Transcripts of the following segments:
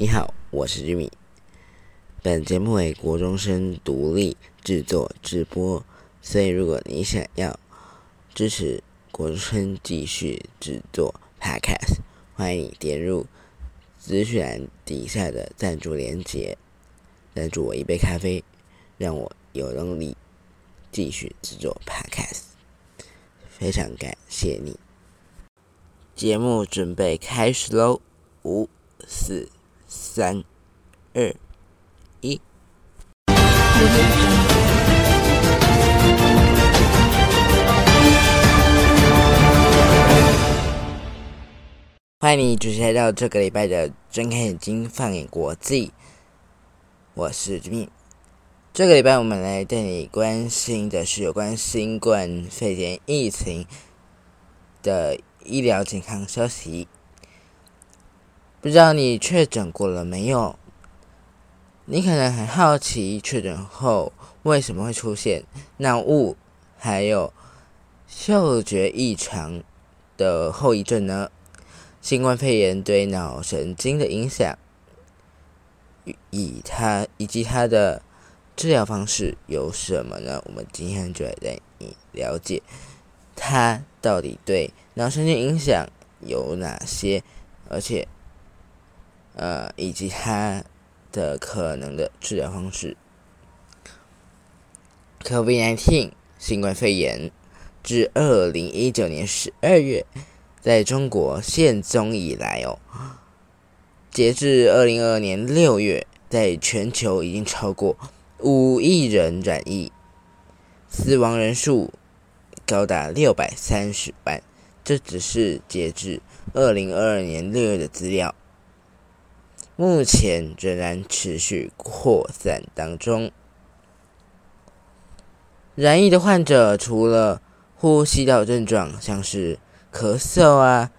你好，我是玉米。本节目为国中生独立制作直播，所以如果你想要支持国中生继续制作 Podcast，欢迎你点入资讯栏底下的赞助链接，赞助我一杯咖啡，让我有动力继续制作 Podcast。非常感谢你。节目准备开始喽！五、四、三、二、一。欢迎你准时来到这个礼拜的《睁开眼睛放眼国际》，我是朱敏。这个礼拜我们来带你关心的是有关新冠肺炎疫情的医疗健康消息。不知道你确诊过了没有？你可能很好奇，确诊后为什么会出现脑雾还有嗅觉异常的后遗症呢？新冠肺炎对脑神经的影响，以它以及它的。治疗方式有什么呢？我们今天就来带你了解它到底对脑神经影响有哪些，而且呃以及它的可能的治疗方式。COVID-19 新冠肺炎自二零一九年十二月在中国现踪以来哦，截至二零二二年六月，在全球已经超过。五亿人染疫，死亡人数高达六百三十万。这只是截至二零二二年六月的资料，目前仍然持续扩散当中。染疫的患者除了呼吸道症状，像是咳嗽啊、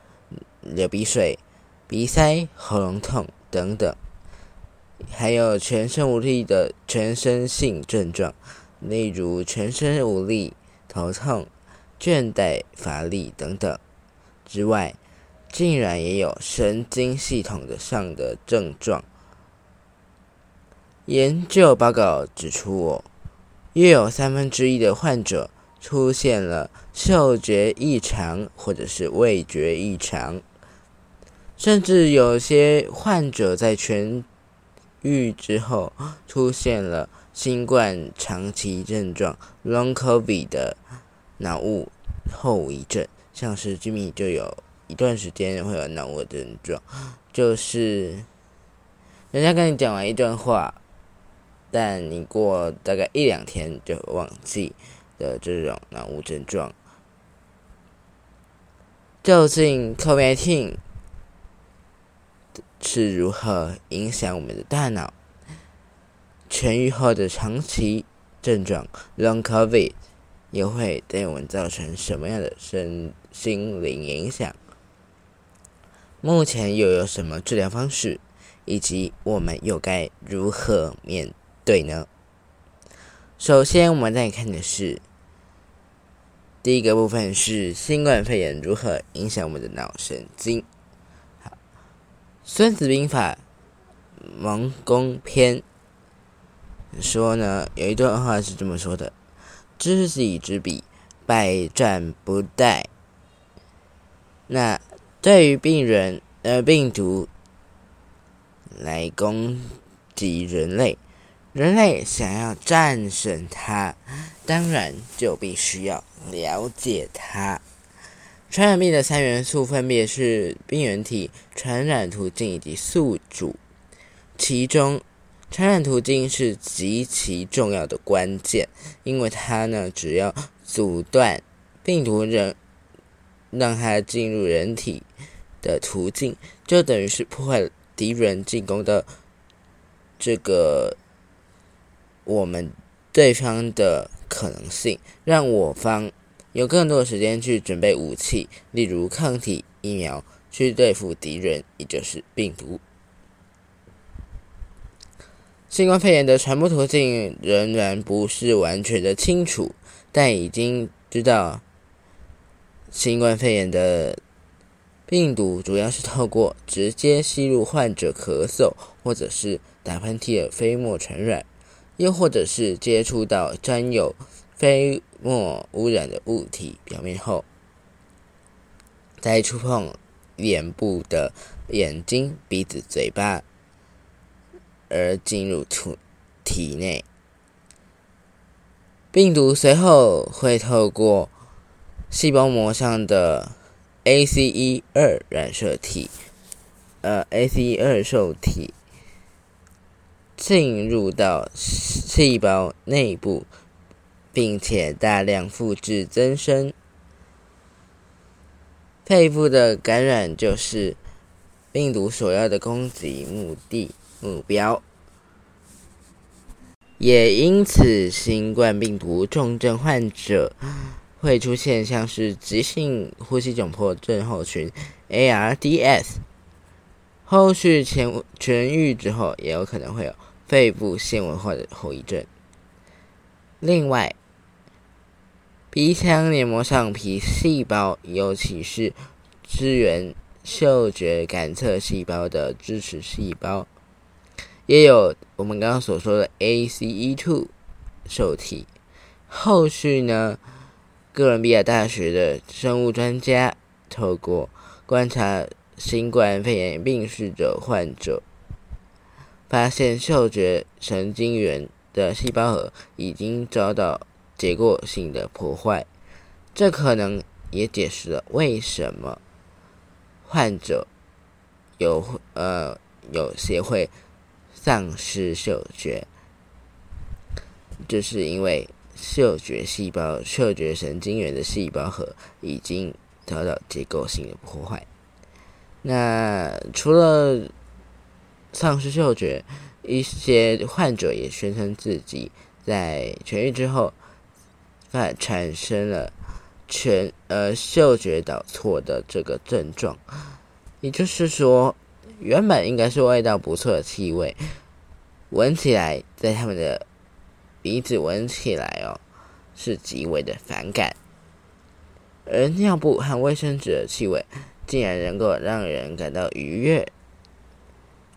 流鼻水、鼻塞、喉咙痛等等。还有全身无力的全身性症状，例如全身无力、头痛、倦怠、乏力等等之外，竟然也有神经系统的上的症状。研究报告指出，约有三分之一的患者出现了嗅觉异常或者是味觉异常，甚至有些患者在痊愈之后出现了新冠长期症状 （Long COVID） 的脑雾后遗症，像是 Jimmy 就有一段时间会有脑雾症状，就是人家跟你讲完一段话，但你过大概一两天就忘记的这种脑雾症状。究竟 COVID-19？是如何影响我们的大脑？痊愈后的长期症状 （Long COVID） 又会对我们造成什么样的身心灵影响？目前又有什么治疗方式？以及我们又该如何面对呢？首先，我们来看的是第一个部分：是新冠肺炎如何影响我们的脑神经。《孙子兵法·蒙公篇》说呢，有一段话是这么说的：“知己知彼，百战不殆。”那对于病人呃病毒来攻击人类，人类想要战胜它，当然就必须要了解它。传染病的三元素分别是病原体、传染途径以及宿主。其中，传染途径是极其重要的关键，因为它呢，只要阻断病毒人让它进入人体的途径，就等于是破坏敌人进攻的这个我们对方的可能性，让我方。有更多的时间去准备武器，例如抗体疫苗，去对付敌人，也就是病毒。新冠肺炎的传播途径仍然不是完全的清楚，但已经知道新冠肺炎的病毒主要是透过直接吸入患者咳嗽或者是打喷嚏的飞沫传染，又或者是接触到沾有飞沫污染的物体表面后，再触碰脸部的眼睛、鼻子、嘴巴，而进入体体内。病毒随后会透过细胞膜上的 ACE 二染色体，呃，ACE 二受体进入到细胞内部，并且大量复制增生。肺部的感染就是病毒所要的攻击目的目标。也因此，新冠病毒重症患者会出现像是急性呼吸窘迫症候群 （ARDS），后续痊痊愈之后，也有可能会有肺部纤维化的后遗症。另外，鼻腔黏膜上皮细胞，尤其是支援嗅觉感测细胞的支持细胞。也有我们刚刚所说的 ACE2 受体。后续呢，哥伦比亚大学的生物专家透过观察新冠肺炎病逝者患者，发现嗅觉神经元的细胞核已经遭到结构性的破坏。这可能也解释了为什么患者有呃有些会。丧失嗅觉，就是因为嗅觉细胞、嗅觉神经元的细胞核已经遭到结构性的破坏。那除了丧失嗅觉，一些患者也宣称自己在痊愈之后，发产生了全呃嗅觉导错的这个症状，也就是说。原本应该是味道不错的气味，闻起来在他们的鼻子闻起来哦，是极为的反感。而尿布和卫生纸的气味竟然能够让人感到愉悦。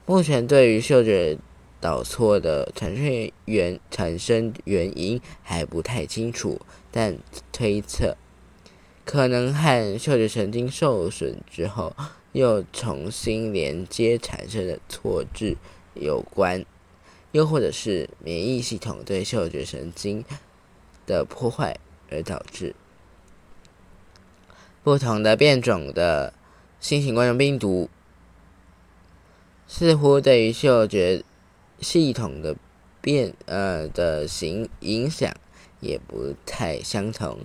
目前对于嗅觉导错的产生原产生原因还不太清楚，但推测可能和嗅觉神经受损之后。又重新连接产生的错置有关，又或者是免疫系统对嗅觉神经的破坏而导致。不同的变种的新型冠状病毒，似乎对于嗅觉系统的变呃的形影响也不太相同。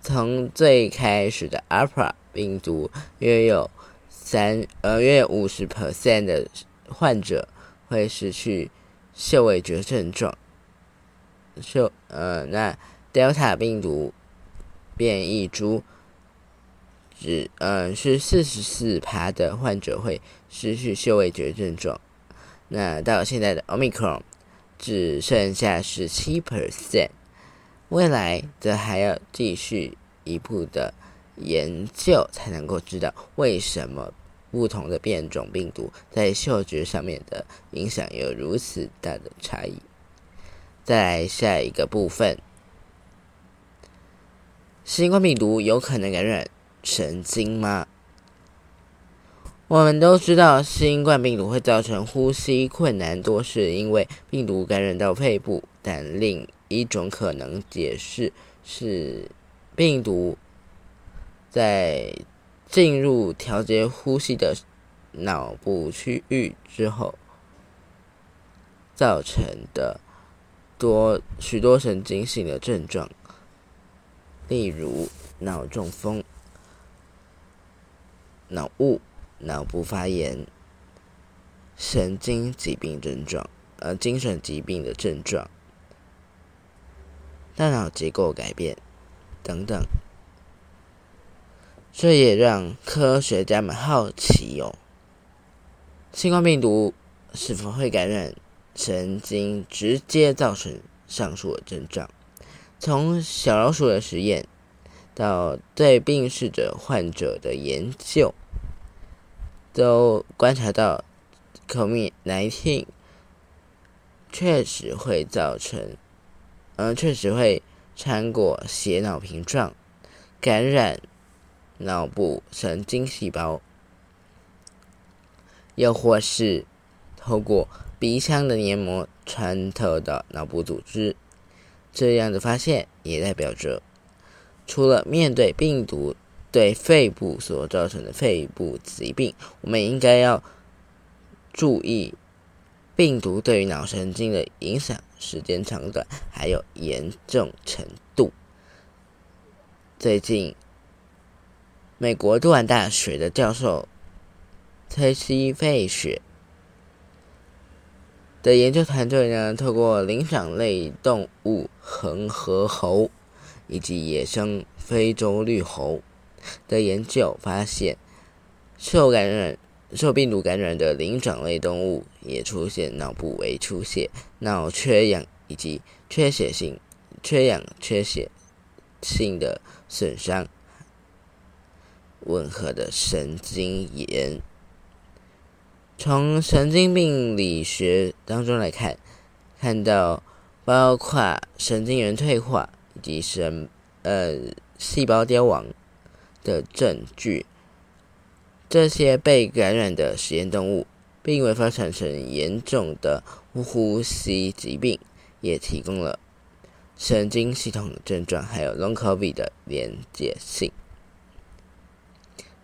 从最开始的 Alpha 病毒约有。三呃约五十 percent 的患者会失去嗅味觉症状。嗅呃那 Delta 病毒变异株只呃是四十四趴的患者会失去嗅味觉症状。那到现在的 Omicron 只剩下十七 percent。未来则还要继续一步的。研究才能够知道为什么不同的变种病毒在嗅觉上面的影响有如此大的差异。再来下一个部分，新冠病毒有可能感染神经吗？我们都知道，新冠病毒会造成呼吸困难，多是因为病毒感染到肺部。但另一种可能解释是病毒。在进入调节呼吸的脑部区域之后，造成的多许多神经性的症状，例如脑中风、脑雾、脑部发炎、神经疾病症状、呃精神疾病的症状、大脑结构改变等等。这也让科学家们好奇哦，新冠病毒是否会感染神经，直接造成上述的症状？从小老鼠的实验到对病逝者患者的研究，都观察到，COVID-19 确实会造成，嗯，确实会穿过血脑屏障，感染脑部神经细胞，又或是透过鼻腔的黏膜穿透到脑部组织。这样的发现也代表着，除了面对病毒。对肺部所造成的肺部疾病，我们应该要注意病毒对于脑神经的影响时间长短，还有严重程度。最近，美国杜兰大学的教授特西费雪的研究团队呢，透过灵长类动物恒河猴以及野生非洲绿猴。的研究发现，受感染、受病毒感染的灵长类动物也出现脑部微出血、脑缺氧以及缺血性、缺氧、缺血性的损伤，吻合的神经炎。从神经病理学当中来看，看到包括神经元退化以及神呃细胞凋亡。的证据，这些被感染的实验动物并未发展成严重的呼吸疾病，也提供了神经系统的症状还有 Long COVID 的连接性。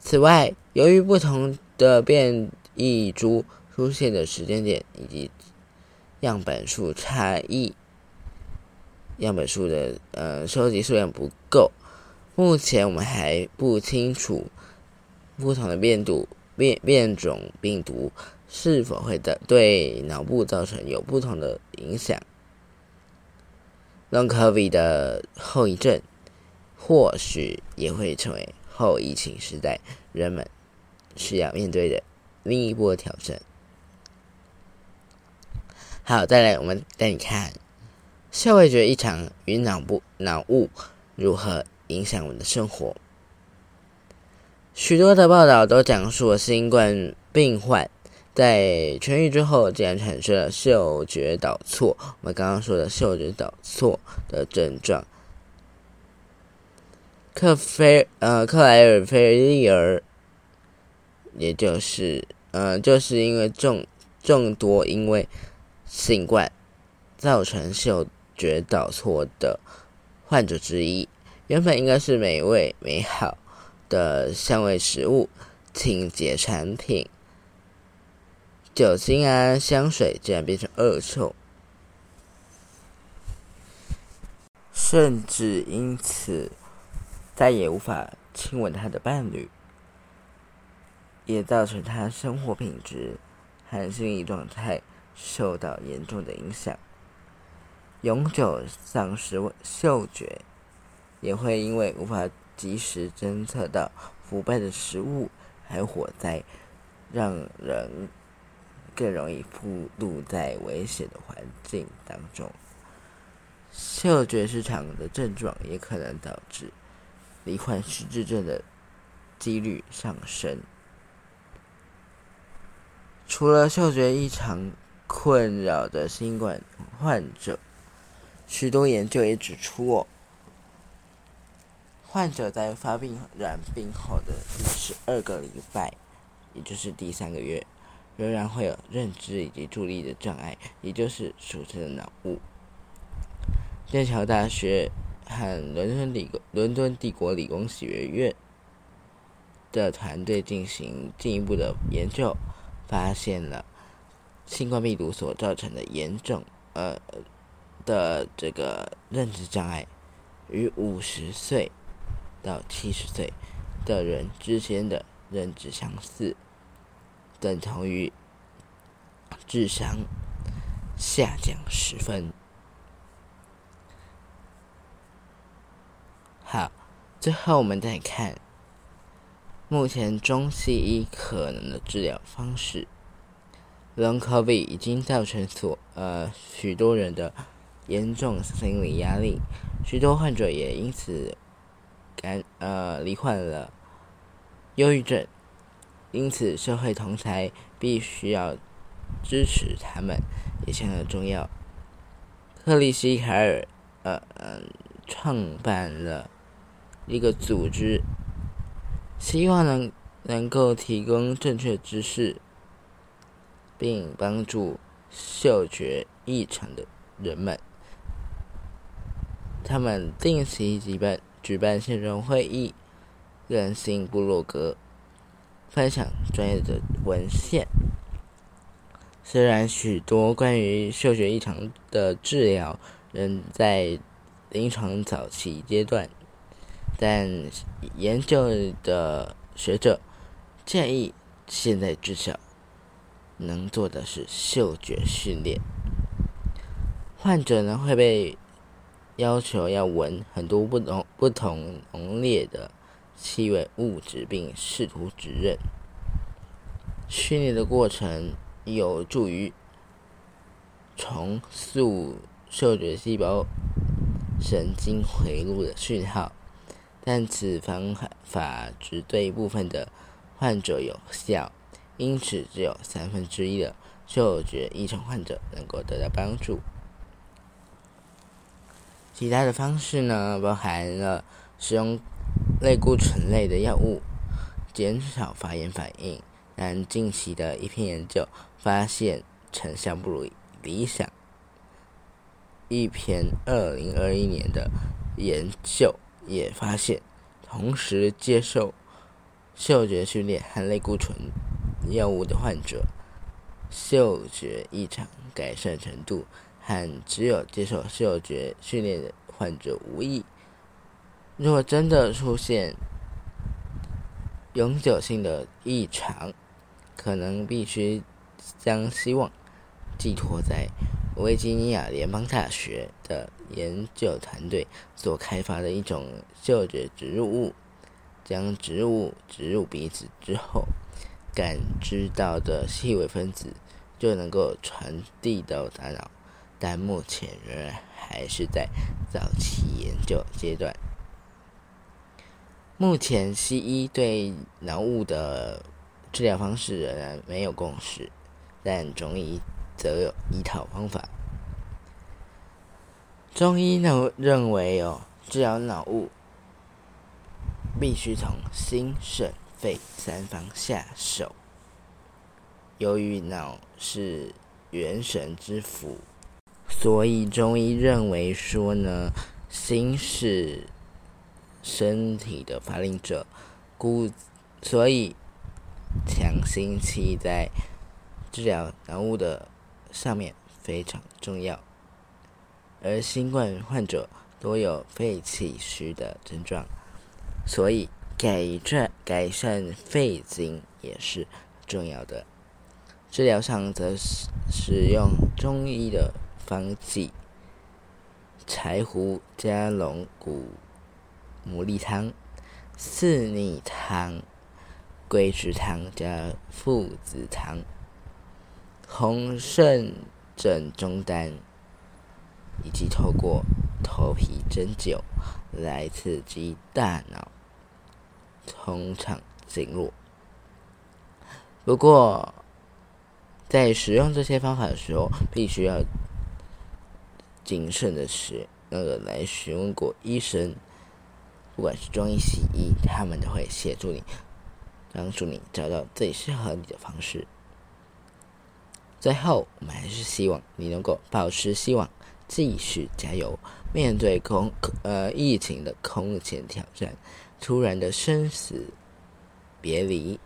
此外，由于不同的变异株出现的时间点以及样本数差异，样本数的呃收集数量不够。目前我们还不清楚不同的变毒变变种病毒是否会的对脑部造成有不同的影响。Long COVID 的后遗症或许也会成为后疫情时代人们需要面对的另一波挑战。好，再来我们带你看嗅味觉异常与脑部脑雾如何。影响我们的生活。许多的报道都讲述了新冠病患在痊愈之后，竟然产生了嗅觉导错。我们刚刚说的嗅觉导错的症状，克菲呃克莱尔菲利尔，也就是呃就是因为众众多因为新冠造成嗅觉导错的患者之一。原本应该是美味美好的香味食物、清洁产品、酒精啊、香水，竟然变成恶臭，甚至因此再也无法亲吻他的伴侣，也造成他生活品质和心理状态受到严重的影响，永久丧失嗅觉。也会因为无法及时侦测到腐败的食物还有火灾，让人更容易暴露在危险的环境当中。嗅觉失常的症状也可能导致罹患失智症的几率上升。除了嗅觉异常困扰的新冠患者，许多研究也指出。患者在发病染病后的第十二个礼拜，也就是第三个月，仍然会有认知以及注意力的障碍，也就是俗称的脑雾。剑桥大学和伦敦理伦敦帝国理工学院的团队进行进一步的研究，发现了新冠病毒所造成的严重呃的这个认知障碍，与五十岁。到七十岁的人之间的认知相似，等同于智商下降十分。好，最后我们再看目前中西医可能的治疗方式。Long COVID 已经造成所呃许多人的严重心理压力，许多患者也因此。感呃罹患了忧郁症，因此社会同才必须要支持他们，也相当重要。克里希凯尔，呃呃，创办了一个组织，希望能能够提供正确知识，并帮助嗅觉异常的人们。他们定期举办举办线上会议，更新部落格，分享专业的文献。虽然许多关于嗅觉异常的治疗仍在临床早期阶段，但研究的学者建议，现在至少能做的是嗅觉训练。患者呢会被要求要闻很多不同不同浓烈的气味物质，并试图指认。训练的过程。有助于重塑嗅觉细胞神经回路的讯号，但此方法只对部分的患者有效，因此只有三分之一的嗅觉异常患者能够得到帮助。其他的方式呢，包含了使用类固醇类的药物，减少发炎反应。但近期的一篇研究发现成效不如理想。一篇二零二一年的研究也发现，同时接受嗅觉训练和类固醇药物的患者，嗅觉异常改善程度和只有接受嗅觉训练的患者无异。若真的出现永久性的异常，可能必须将希望寄托在维吉尼亚联邦大学的研究团队所开发的一种嗅觉植入物。将植物植入鼻子之后，感知到的细微分子就能够传递到大脑，但目前仍然还是在早期研究阶段。目前，西医对脑雾的治疗方式仍然没有共识，但中医则有一套方法。中医呢认为，哦，治疗脑雾必须从心、肾、肺三方下手。由于脑是元神之府，所以中医认为说呢，心是身体的发令者，故所以。强心期在治疗脑雾的上面非常重要，而新冠患者多有肺气虚的症状，所以改善改善肺经也是重要的。治疗上则使使用中医的方剂，柴胡加龙骨牡蛎汤、四逆汤。桂枝汤加附子汤，红肾正中丹，以及透过头皮针灸来刺激大脑通畅经络。不过，在使用这些方法的时候，必须要谨慎的使，那个来询问过医生，不管是中医、西医，他们都会协助你。帮助你找到最适合你的方式。最后，我们还是希望你能够保持希望，继续加油。面对空呃疫情的空前挑战，突然的生死别离，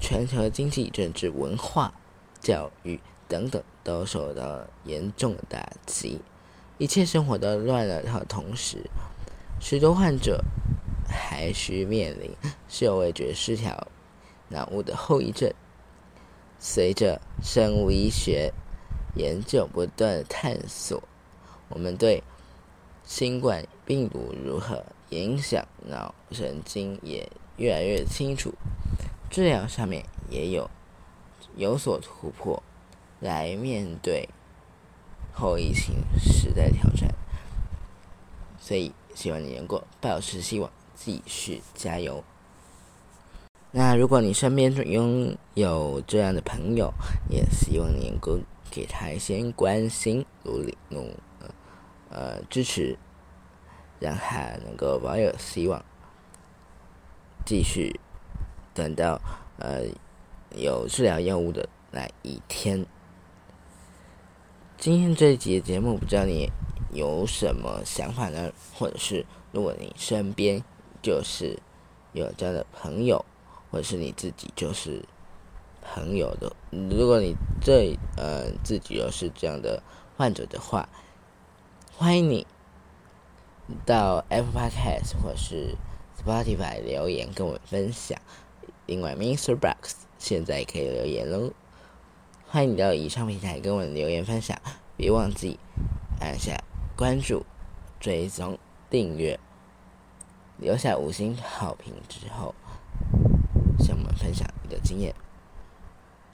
全球经济、政治、文化、教育等等都受到严重的打击，一切生活都乱了套。同时，许多患者。还需面临嗅味觉失调、脑雾的后遗症。随着生物医学研究不断探索，我们对新冠病毒如何影响脑神经也越来越清楚。治疗上面也有有所突破，来面对后疫情时代挑战。所以，希望你能够保持希望。继续加油。那如果你身边拥有这样的朋友，也希望你能够给他一些关心、努力、努呃支持，让他能够保有希望，继续等到呃有治疗药物的那一天。今天这一集的节目，不知道你有什么想法呢？或者是如果你身边就是有这样的朋友。或者是你自己就是朋友的，如果你这呃自己又是这样的患者的话，欢迎你到 Apple Podcast 或是 Spotify 留言跟我分享。另外，Mr. Box 现在可以留言喽，欢迎你到以上平台跟我留言分享，别忘记按下关注、追踪、订阅，留下五星好评之后。向我们分享你的经验，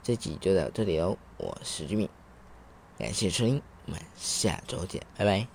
这集就到这里哦。我是 Jimmy，感谢收听，我们下周见，拜拜。